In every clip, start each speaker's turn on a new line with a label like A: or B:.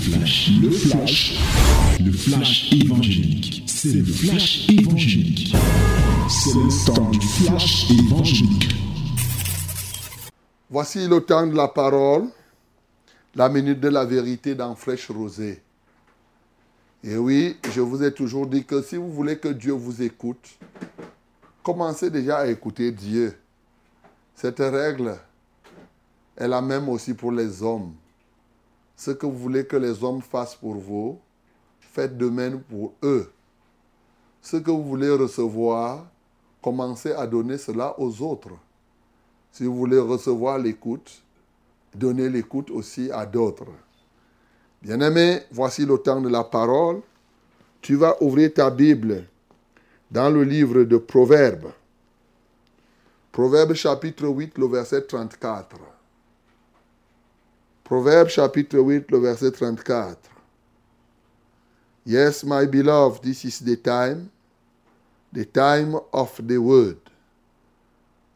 A: flash, le flash, le flash évangélique. C'est le flash évangélique. C'est le temps du flash évangélique.
B: Voici le temps de la parole, la minute de la vérité dans Flèche Rosée. Et oui, je vous ai toujours dit que si vous voulez que Dieu vous écoute, commencez déjà à écouter Dieu. Cette règle est la même aussi pour les hommes. Ce que vous voulez que les hommes fassent pour vous, faites de même pour eux. Ce que vous voulez recevoir, commencez à donner cela aux autres. Si vous voulez recevoir l'écoute, donnez l'écoute aussi à d'autres. Bien-aimé, voici le temps de la parole. Tu vas ouvrir ta Bible dans le livre de Proverbes. Proverbes chapitre 8, le verset 34. Proverbe chapitre 8, le verset 34. Yes, my beloved, this is the time, the time of the word.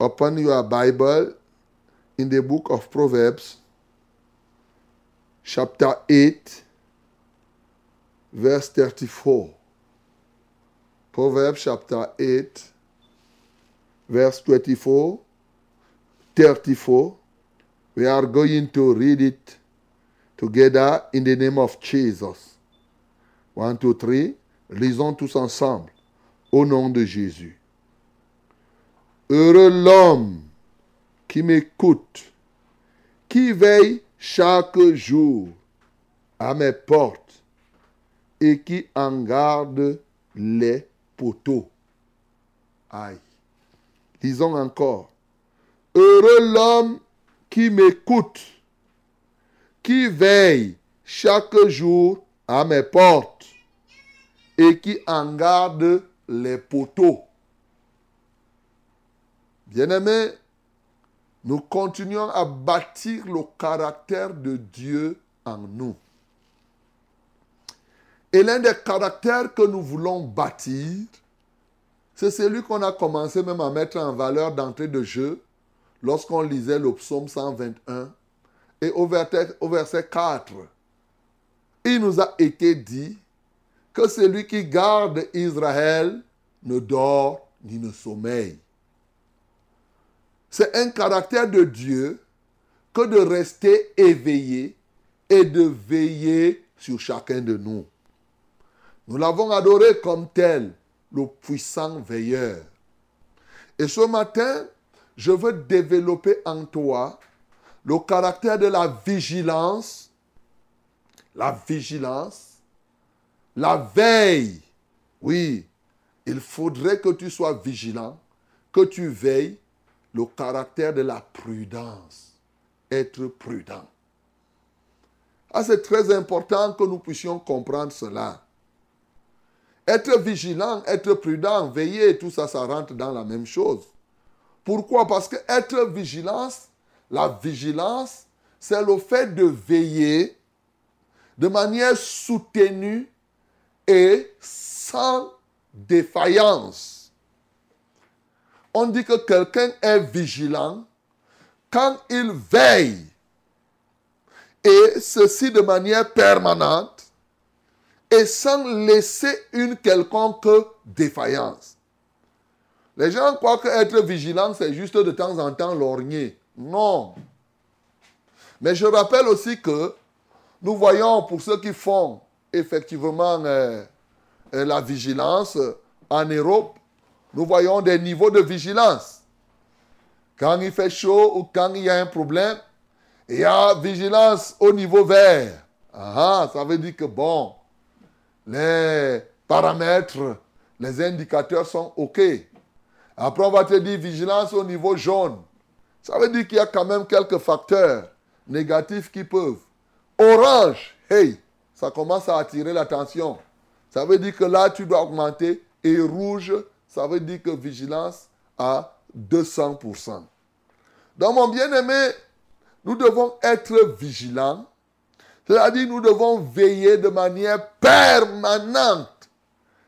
B: Open your Bible in the book of Proverbs, chapter 8, verse 34. Proverbs chapter 8, verse 24, 34. We are going to read it together in the name of Jesus. One, two, three. Lisons tous ensemble au nom de Jésus. Heureux l'homme qui m'écoute, qui veille chaque jour à mes portes et qui en garde les poteaux. Aïe. Lisons encore. Heureux l'homme qui m'écoute, qui veille chaque jour à mes portes et qui en garde les poteaux. Bien-aimés, nous continuons à bâtir le caractère de Dieu en nous. Et l'un des caractères que nous voulons bâtir, c'est celui qu'on a commencé même à mettre en valeur d'entrée de jeu lorsqu'on lisait le psaume 121 et au verset, au verset 4, il nous a été dit que celui qui garde Israël ne dort ni ne sommeille. C'est un caractère de Dieu que de rester éveillé et de veiller sur chacun de nous. Nous l'avons adoré comme tel, le puissant veilleur. Et ce matin, je veux développer en toi le caractère de la vigilance, la vigilance, la veille. Oui, il faudrait que tu sois vigilant, que tu veilles, le caractère de la prudence. Être prudent. Ah, c'est très important que nous puissions comprendre cela. Être vigilant, être prudent, veiller, tout ça, ça rentre dans la même chose. Pourquoi? Parce que être vigilance, la vigilance, c'est le fait de veiller de manière soutenue et sans défaillance. On dit que quelqu'un est vigilant quand il veille, et ceci de manière permanente, et sans laisser une quelconque défaillance. Les gens croient qu'être vigilant, c'est juste de temps en temps lorgner. Non. Mais je rappelle aussi que nous voyons pour ceux qui font effectivement euh, euh, la vigilance en Europe, nous voyons des niveaux de vigilance. Quand il fait chaud ou quand il y a un problème, il y a vigilance au niveau vert. Ah, ça veut dire que bon, les paramètres, les indicateurs sont OK. Après, on va te dire vigilance au niveau jaune. Ça veut dire qu'il y a quand même quelques facteurs négatifs qui peuvent. Orange, hey, ça commence à attirer l'attention. Ça veut dire que là, tu dois augmenter. Et rouge, ça veut dire que vigilance à 200%. Dans mon bien-aimé, nous devons être vigilants. C'est-à-dire, nous devons veiller de manière permanente.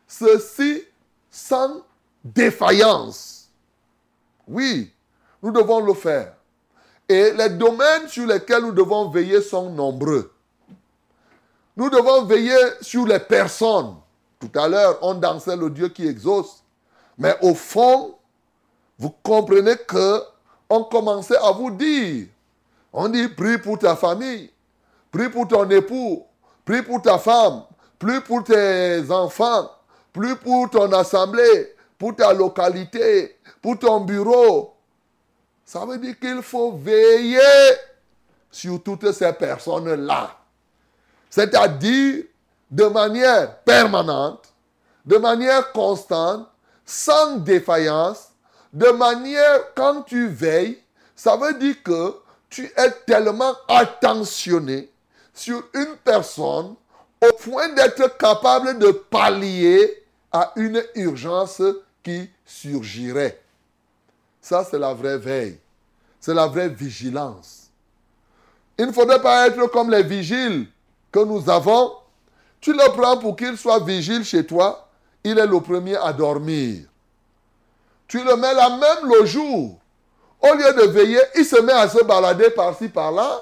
B: Ceci sans défaillance. Oui, nous devons le faire. Et les domaines sur lesquels nous devons veiller sont nombreux. Nous devons veiller sur les personnes. Tout à l'heure, on dansait le Dieu qui exauce. Mais au fond, vous comprenez que on commençait à vous dire, on dit, prie pour ta famille, prie pour ton époux, prie pour ta femme, prie pour tes enfants, prie pour ton assemblée, pour ta localité, pour ton bureau. Ça veut dire qu'il faut veiller sur toutes ces personnes-là. C'est-à-dire de manière permanente, de manière constante, sans défaillance, de manière quand tu veilles, ça veut dire que tu es tellement attentionné sur une personne au point d'être capable de pallier à une urgence qui surgirait. Ça, c'est la vraie veille. C'est la vraie vigilance. Il ne faudrait pas être comme les vigiles que nous avons. Tu le prends pour qu'il soit vigile chez toi. Il est le premier à dormir. Tu le mets là même le jour. Au lieu de veiller, il se met à se balader par-ci, par-là.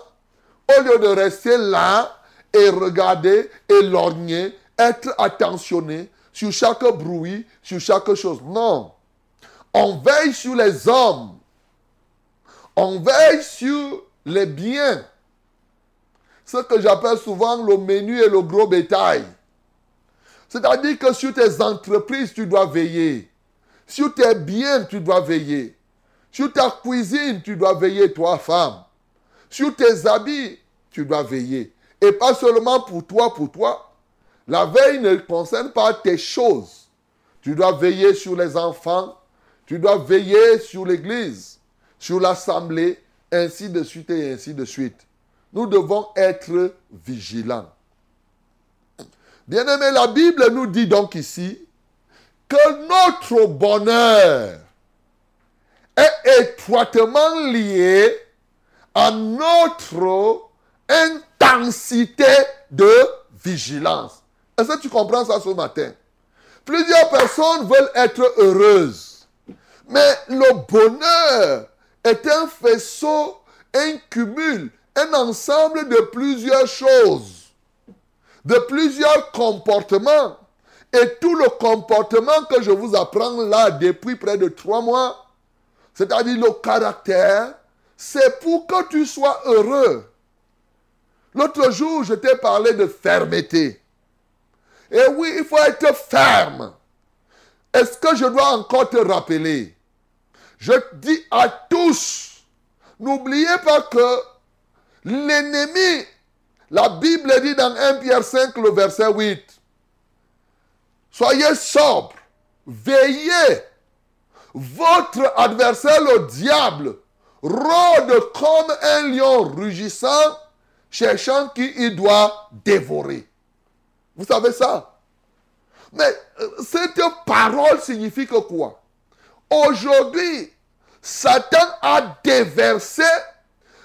B: Au lieu de rester là et regarder et lorgner, être attentionné sur chaque bruit, sur chaque chose. Non. On veille sur les hommes. On veille sur les biens. Ce que j'appelle souvent le menu et le gros bétail. C'est-à-dire que sur tes entreprises, tu dois veiller. Sur tes biens, tu dois veiller. Sur ta cuisine, tu dois veiller, toi, femme. Sur tes habits, tu dois veiller. Et pas seulement pour toi, pour toi. La veille ne concerne pas tes choses. Tu dois veiller sur les enfants. Tu dois veiller sur l'église, sur l'assemblée, ainsi de suite et ainsi de suite. Nous devons être vigilants. Bien-aimé, la Bible nous dit donc ici que notre bonheur est étroitement lié à notre intensité de vigilance. Est-ce que tu comprends ça ce matin? Plusieurs personnes veulent être heureuses. Mais le bonheur est un faisceau, un cumul, un ensemble de plusieurs choses, de plusieurs comportements et tout le comportement que je vous apprends là depuis près de trois mois, c'est-à-dire le caractère, c'est pour que tu sois heureux. L'autre jour, je t'ai parlé de fermeté. Et oui, il faut être ferme. Est-ce que je dois encore te rappeler? Je dis à tous, n'oubliez pas que l'ennemi, la Bible dit dans 1 Pierre 5, le verset 8, Soyez sobre, veillez. Votre adversaire, le diable, rôde comme un lion rugissant, cherchant qui il doit dévorer. Vous savez ça? Mais euh, cette parole signifie que quoi? Aujourd'hui, Satan a déversé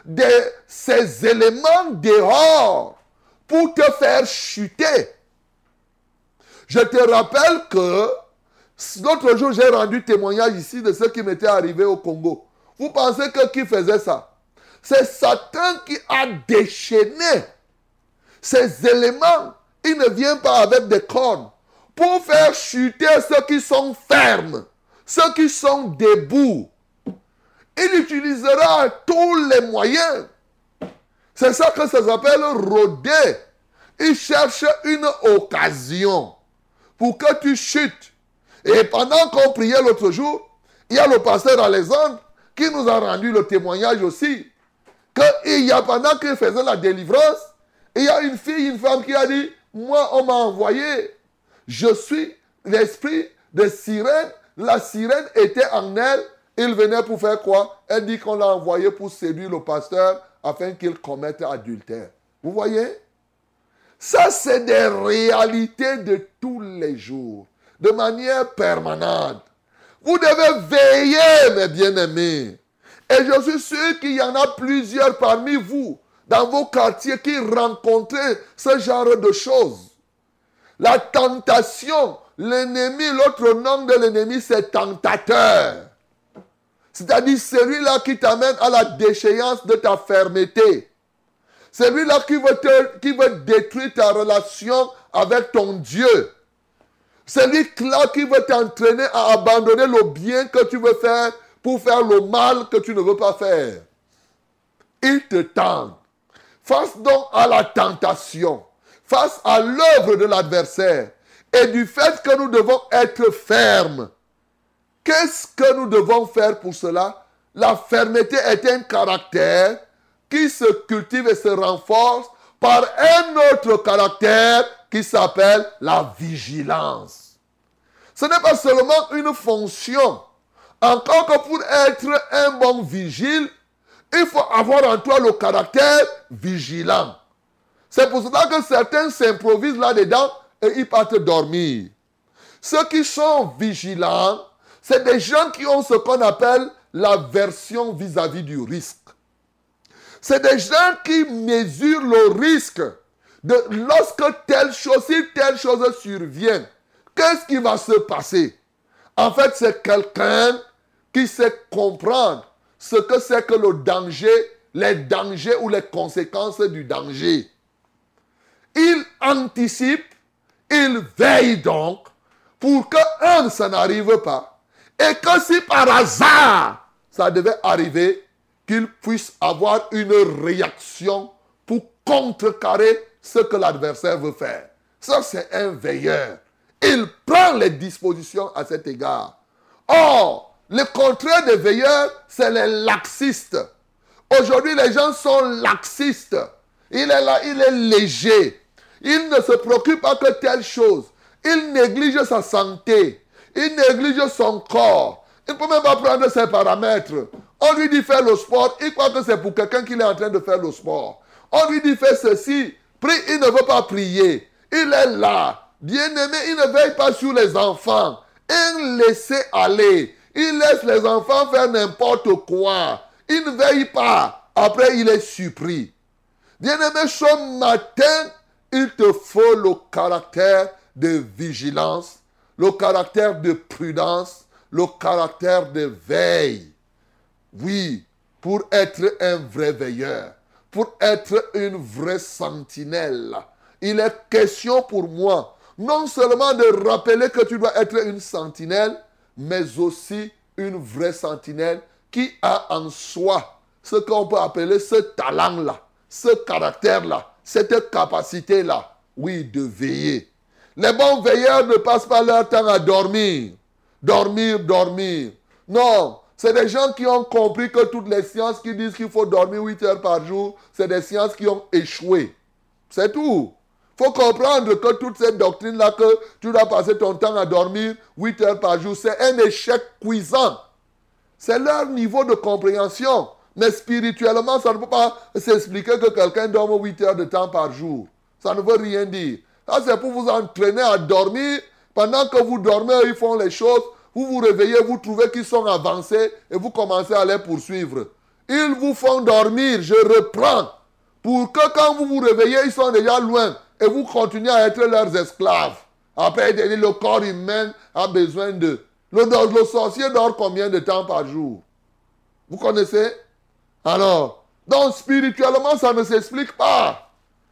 B: de ces éléments dehors pour te faire chuter. Je te rappelle que l'autre jour, j'ai rendu témoignage ici de ce qui m'était arrivé au Congo. Vous pensez que qui faisait ça? C'est Satan qui a déchaîné ces éléments. Il ne vient pas avec des cornes pour faire chuter ceux qui sont fermes, ceux qui sont debout. Il utilisera tous les moyens. C'est ça que ça s'appelle rôder. Il cherche une occasion pour que tu chutes. Et pendant qu'on priait l'autre jour, il y a le pasteur Alexandre qui nous a rendu le témoignage aussi. Qu'il y a pendant qu'il faisait la délivrance, il y a une fille, une femme qui a dit, moi on m'a envoyé, je suis l'esprit de sirène. La sirène était en elle. Il venait pour faire quoi? Elle dit qu'on l'a envoyé pour séduire le pasteur afin qu'il commette adultère. Vous voyez? Ça, c'est des réalités de tous les jours, de manière permanente. Vous devez veiller, mes bien-aimés. Et je suis sûr qu'il y en a plusieurs parmi vous, dans vos quartiers, qui rencontrent ce genre de choses. La tentation, l'ennemi, l'autre nom de l'ennemi, c'est tentateur. C'est-à-dire celui-là qui t'amène à la déchéance de ta fermeté. C'est lui-là qui veut, qui veut détruire ta relation avec ton Dieu. C'est lui-là qui veut t'entraîner à abandonner le bien que tu veux faire pour faire le mal que tu ne veux pas faire. Il te tente. Face donc à la tentation, face à l'œuvre de l'adversaire et du fait que nous devons être fermes. Qu'est-ce que nous devons faire pour cela? La fermeté est un caractère qui se cultive et se renforce par un autre caractère qui s'appelle la vigilance. Ce n'est pas seulement une fonction. Encore que pour être un bon vigile, il faut avoir en toi le caractère vigilant. C'est pour cela que certains s'improvisent là-dedans et ils partent dormir. Ceux qui sont vigilants, c'est des gens qui ont ce qu'on appelle la version vis-à-vis du risque. C'est des gens qui mesurent le risque de lorsque telle chose, si telle chose survient, qu'est-ce qui va se passer? En fait, c'est quelqu'un qui sait comprendre ce que c'est que le danger, les dangers ou les conséquences du danger. Il anticipe, il veille donc pour que, un, ça n'arrive pas. Et que si par hasard ça devait arriver, qu'il puisse avoir une réaction pour contrecarrer ce que l'adversaire veut faire. Ça, c'est un veilleur. Il prend les dispositions à cet égard. Or, le contraire des veilleurs, c'est les laxistes. Aujourd'hui, les gens sont laxistes. Il est là, il est léger. Il ne se préoccupe pas que telle chose. Il néglige sa santé. Il néglige son corps. Il ne peut même pas prendre ses paramètres. On lui dit faire le sport. Il croit que c'est pour quelqu'un qui est en train de faire le sport. On lui dit faire ceci. Il ne veut pas prier. Il est là. Bien-aimé, il ne veille pas sur les enfants. Il laisse aller. Il laisse les enfants faire n'importe quoi. Il ne veille pas. Après, il est surpris. Bien-aimé, ce matin, il te faut le caractère de vigilance, le caractère de prudence, le caractère de veille. Oui, pour être un vrai veilleur, pour être une vraie sentinelle. Il est question pour moi non seulement de rappeler que tu dois être une sentinelle, mais aussi une vraie sentinelle qui a en soi ce qu'on peut appeler ce talent-là, ce caractère-là, cette capacité-là, oui, de veiller. Les bons veilleurs ne passent pas leur temps à dormir, dormir, dormir. Non, c'est des gens qui ont compris que toutes les sciences qui disent qu'il faut dormir 8 heures par jour, c'est des sciences qui ont échoué. C'est tout faut comprendre que toute cette doctrine-là, que tu dois passer ton temps à dormir 8 heures par jour, c'est un échec cuisant. C'est leur niveau de compréhension. Mais spirituellement, ça ne peut pas s'expliquer que quelqu'un dorme 8 heures de temps par jour. Ça ne veut rien dire. Ça, c'est pour vous entraîner à dormir. Pendant que vous dormez, ils font les choses. Vous vous réveillez, vous trouvez qu'ils sont avancés et vous commencez à les poursuivre. Ils vous font dormir, je reprends. Pour que quand vous vous réveillez, ils sont déjà loin et vous continuez à être leurs esclaves. Après, le corps humain a besoin de... Le, le sorcier dort combien de temps par jour? Vous connaissez? Alors, donc spirituellement, ça ne s'explique pas.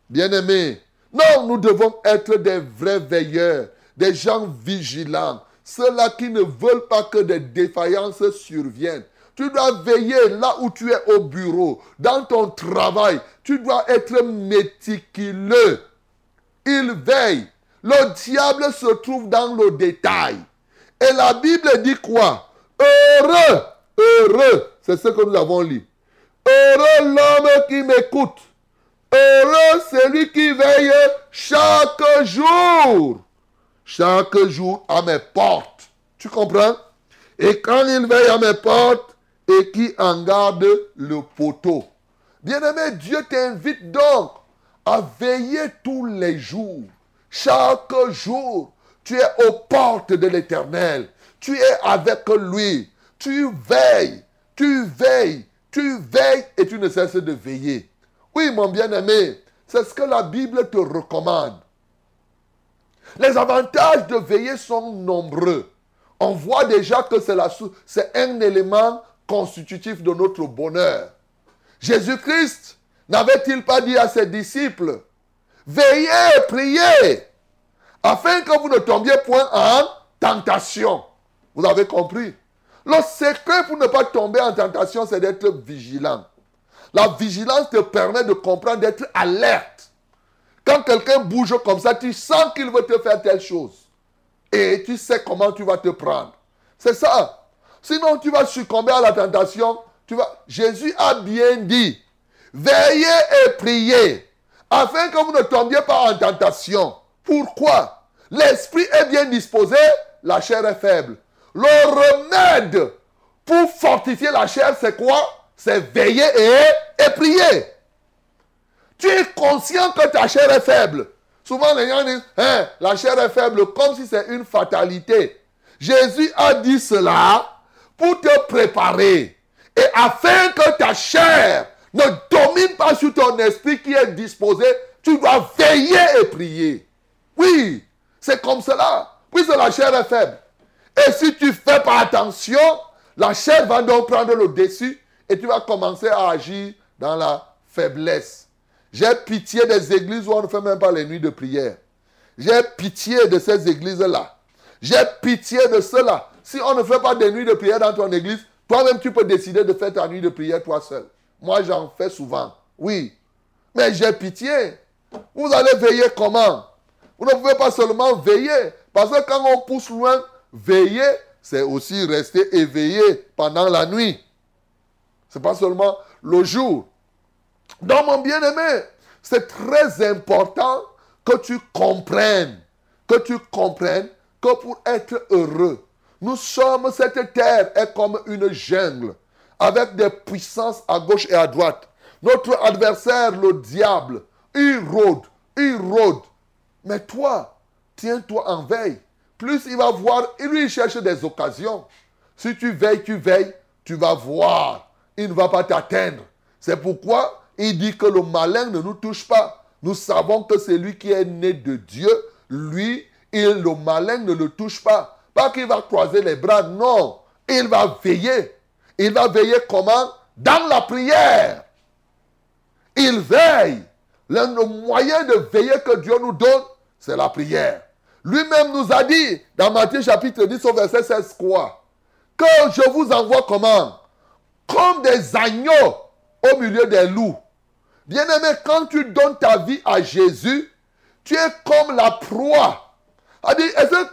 B: Bien-aimé, non, nous devons être des vrais veilleurs, des gens vigilants, ceux-là qui ne veulent pas que des défaillances surviennent. Tu dois veiller là où tu es au bureau, dans ton travail. Tu dois être méticuleux il veille. Le diable se trouve dans le détail. Et la Bible dit quoi? Heureux, heureux, c'est ce que nous avons lu. Heureux l'homme qui m'écoute. Heureux celui qui veille chaque jour. Chaque jour à mes portes. Tu comprends? Et quand il veille à mes portes et qui en garde le poteau. Bien-aimé, Dieu t'invite donc à veiller tous les jours. Chaque jour, tu es aux portes de l'éternel. Tu es avec lui. Tu veilles, tu veilles, tu veilles et tu ne cesses de veiller. Oui, mon bien-aimé, c'est ce que la Bible te recommande. Les avantages de veiller sont nombreux. On voit déjà que c'est un élément constitutif de notre bonheur. Jésus-Christ n'avait-il pas dit à ses disciples, veillez, priez, afin que vous ne tombiez point en tentation. Vous avez compris? Le secret pour ne pas tomber en tentation, c'est d'être vigilant. La vigilance te permet de comprendre, d'être alerte. Quand quelqu'un bouge comme ça, tu sens qu'il veut te faire telle chose. Et tu sais comment tu vas te prendre. C'est ça. Sinon, tu vas succomber à la tentation. Tu vas... Jésus a bien dit, veillez et priez, afin que vous ne tombiez pas en tentation. Pourquoi? L'esprit est bien disposé, la chair est faible. Le remède pour fortifier la chair, c'est quoi? C'est veiller et, prier. Tu es conscient que ta chair est faible. Souvent, les gens disent, hein, la chair est faible, comme si c'est une fatalité. Jésus a dit cela pour te préparer. Et afin que ta chair ne domine pas sur ton esprit qui est disposé, tu dois veiller et prier. Oui, c'est comme cela. Puisque la chair est faible. Et si tu fais pas attention, la chair va donc prendre le dessus et tu vas commencer à agir dans la faiblesse. J'ai pitié des églises où on ne fait même pas les nuits de prière. J'ai pitié de ces églises-là. J'ai pitié de cela. Si on ne fait pas des nuits de prière dans ton église, toi-même tu peux décider de faire ta nuit de prière toi seul. Moi j'en fais souvent. Oui. Mais j'ai pitié. Vous allez veiller comment? Vous ne pouvez pas seulement veiller. Parce que quand on pousse loin, veiller, c'est aussi rester éveillé pendant la nuit. Ce n'est pas seulement le jour. Donc, mon bien-aimé, c'est très important que tu comprennes, que tu comprennes que pour être heureux, nous sommes, cette terre est comme une jungle, avec des puissances à gauche et à droite. Notre adversaire, le diable, il rôde, il rôde. Mais toi, tiens-toi en veille. Plus il va voir, il cherche des occasions. Si tu veilles, tu veilles, tu vas voir. Il ne va pas t'atteindre. C'est pourquoi il dit que le malin ne nous touche pas. Nous savons que c'est lui qui est né de Dieu. Lui, il, le malin ne le touche pas. Pas qu'il va croiser les bras, non. Il va veiller. Il va veiller comment? Dans la prière. Il veille. Le moyen de veiller que Dieu nous donne, c'est la prière. Lui-même nous a dit dans Matthieu chapitre 10 au verset 16 quoi? Que je vous envoie comment? Comme des agneaux au milieu des loups. Bien-aimé, quand tu donnes ta vie à Jésus, tu es comme la proie.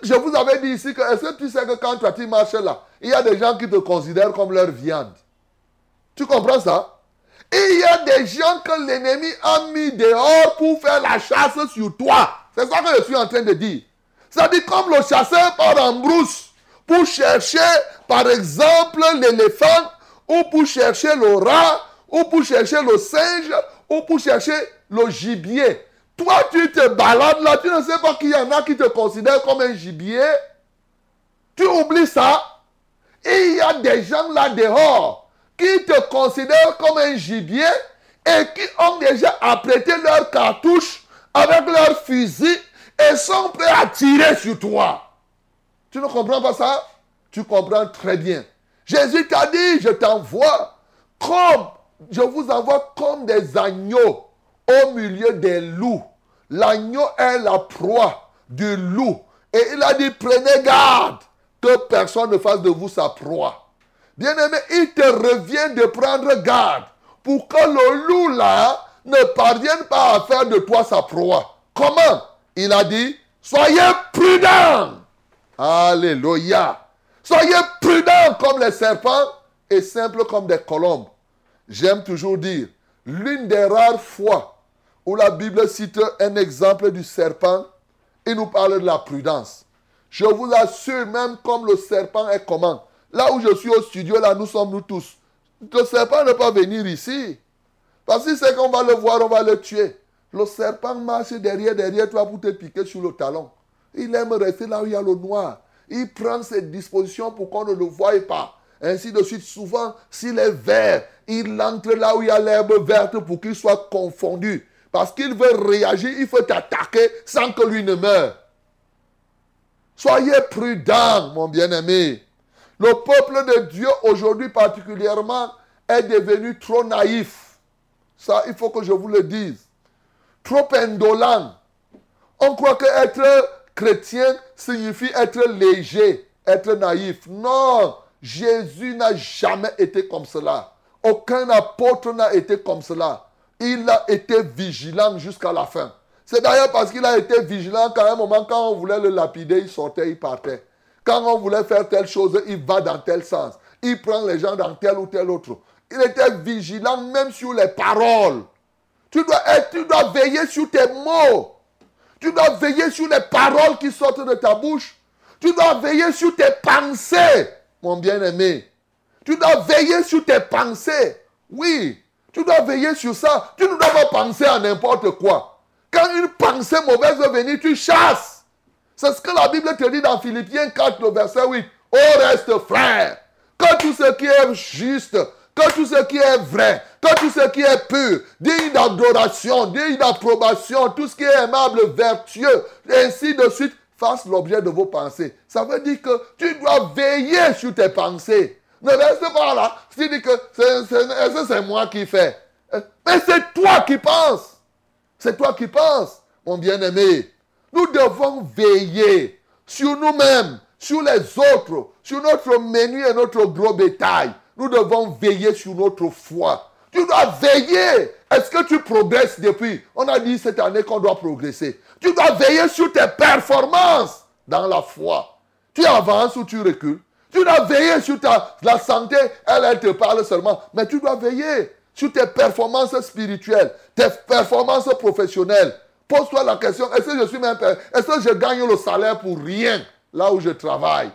B: Je vous avais dit ici que, est-ce que tu sais que quand toi tu marches là, il y a des gens qui te considèrent comme leur viande Tu comprends ça? Il y a des gens que l'ennemi a mis dehors pour faire la chasse sur toi. C'est ça que je suis en train de dire. C'est-à-dire comme le chasseur part en brousse pour chercher, par exemple, l'éléphant, ou pour chercher le rat, ou pour chercher le singe, ou pour chercher le gibier. Toi, tu te balades là, tu ne sais pas qu'il y en a qui te considèrent comme un gibier. Tu oublies ça. Il y a des gens là dehors qui te considèrent comme un gibier et qui ont déjà apprêté leur cartouche avec leurs fusils et sont prêts à tirer sur toi. Tu ne comprends pas ça? Tu comprends très bien. Jésus t'a dit, je t'envoie comme, je vous envoie comme des agneaux au milieu des loups. L'agneau est la proie du loup. Et il a dit, prenez garde personne ne fasse de vous sa proie. Bien-aimé, il te revient de prendre garde pour que le loup là ne parvienne pas à faire de toi sa proie. Comment? Il a dit, soyez prudents. Alléluia. Soyez prudents comme les serpents et simples comme des colombes. J'aime toujours dire, l'une des rares fois où la Bible cite un exemple du serpent, il nous parle de la prudence. Je vous assure, même comme le serpent est comment. Là où je suis au studio, là, nous sommes nous tous. Le serpent ne peut pas venir ici. Parce que c'est qu'on va le voir, on va le tuer. Le serpent marche derrière, derrière toi pour te piquer sur le talon. Il aime rester là où il y a le noir. Il prend ses dispositions pour qu'on ne le voie pas. Ainsi de suite, souvent, s'il est vert, il entre là où il y a l'herbe verte pour qu'il soit confondu. Parce qu'il veut réagir, il faut t'attaquer sans que lui ne meure. Soyez prudent, mon bien-aimé. Le peuple de Dieu aujourd'hui particulièrement est devenu trop naïf Ça, il faut que je vous le dise. Trop indolent. On croit que être chrétien signifie être léger, être naïf. Non, Jésus n'a jamais été comme cela. Aucun apôtre n'a été comme cela. Il a été vigilant jusqu'à la fin. C'est d'ailleurs parce qu'il a été vigilant qu'à un moment, quand on voulait le lapider, il sortait, il partait. Quand on voulait faire telle chose, il va dans tel sens. Il prend les gens dans tel ou tel autre. Il était vigilant même sur les paroles. Tu dois, tu dois veiller sur tes mots. Tu dois veiller sur les paroles qui sortent de ta bouche. Tu dois veiller sur tes pensées, mon bien-aimé. Tu dois veiller sur tes pensées. Oui, tu dois veiller sur ça. Tu ne dois pas penser à n'importe quoi. Quand une pensée mauvaise veut venir, tu chasses. C'est ce que la Bible te dit dans Philippiens 4, le verset 8. Au reste, frère, que tout ce qui est juste, que tout ce qui est vrai, que tout ce qui est pur, digne d'adoration, digne d'approbation, tout ce qui est aimable, vertueux, ainsi de suite, fasse l'objet de vos pensées. Ça veut dire que tu dois veiller sur tes pensées. Ne reste pas là. Tu dis que c'est moi qui fais? Mais c'est toi qui penses. C'est toi qui penses, mon bien-aimé. Nous devons veiller sur nous-mêmes, sur les autres, sur notre menu et notre gros bétail. Nous devons veiller sur notre foi. Tu dois veiller. Est-ce que tu progresses depuis? On a dit cette année qu'on doit progresser. Tu dois veiller sur tes performances dans la foi. Tu avances ou tu recules. Tu dois veiller sur ta, la santé. Elle, elle te parle seulement. Mais tu dois veiller sur tes performances spirituelles, tes performances professionnelles. Pose-toi la question, est-ce que je suis même Est-ce que je gagne le salaire pour rien là où je travaille?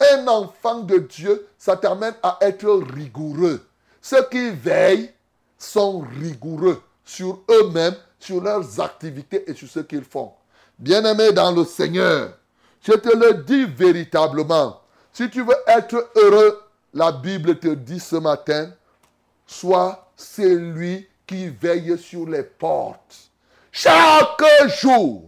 B: Un enfant de Dieu, ça t'amène à être rigoureux. Ceux qui veillent sont rigoureux sur eux-mêmes, sur leurs activités et sur ce qu'ils font. Bien-aimé dans le Seigneur, je te le dis véritablement, si tu veux être heureux, la Bible te dit ce matin, sois celui qui veille sur les portes. Chaque jour,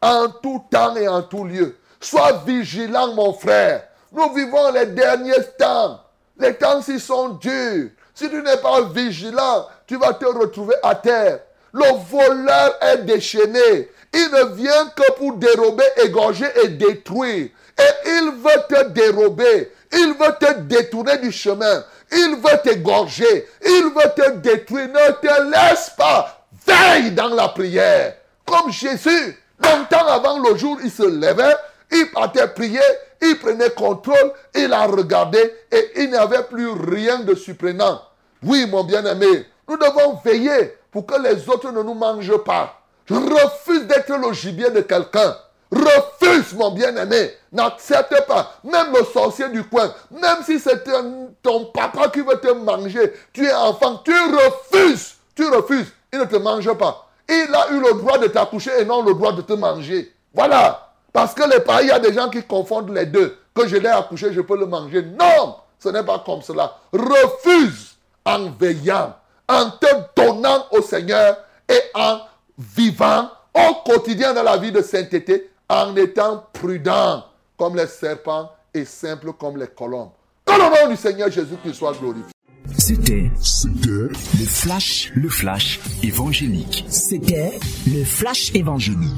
B: en tout temps et en tout lieu. Sois vigilant, mon frère. Nous vivons les derniers temps. Les temps-ci sont durs. Si tu n'es pas vigilant, tu vas te retrouver à terre. Le voleur est déchaîné. Il ne vient que pour dérober, égorger et détruire. Et il veut te dérober. Il veut te détourner du chemin. Il veut t'égorger. Il veut te détruire. Ne te laisse pas. Veille dans la prière. Comme Jésus, longtemps avant le jour, il se levait, il partait prier, il prenait contrôle, il a regardé et il n'y avait plus rien de surprenant. Oui, mon bien-aimé, nous devons veiller pour que les autres ne nous mangent pas. Refuse d'être le gibier de quelqu'un. Refuse, mon bien-aimé. N'accepte pas. Même le sorcier du coin, même si c'est ton papa qui veut te manger, tu es enfant, tu refuses. Tu refuses. Il ne te mange pas. Il a eu le droit de t'accoucher et non le droit de te manger. Voilà. Parce que les parents, il y a des gens qui confondent les deux. Que je l'ai accouché, je peux le manger. Non, ce n'est pas comme cela. Refuse en veillant, en te donnant au Seigneur et en vivant au quotidien dans la vie de sainteté en étant prudent comme les serpents et simple comme les colombes. Que le nom du Seigneur Jésus-Christ soit glorifié.
A: C'était, le flash, le flash évangélique.
C: C'était le flash évangélique.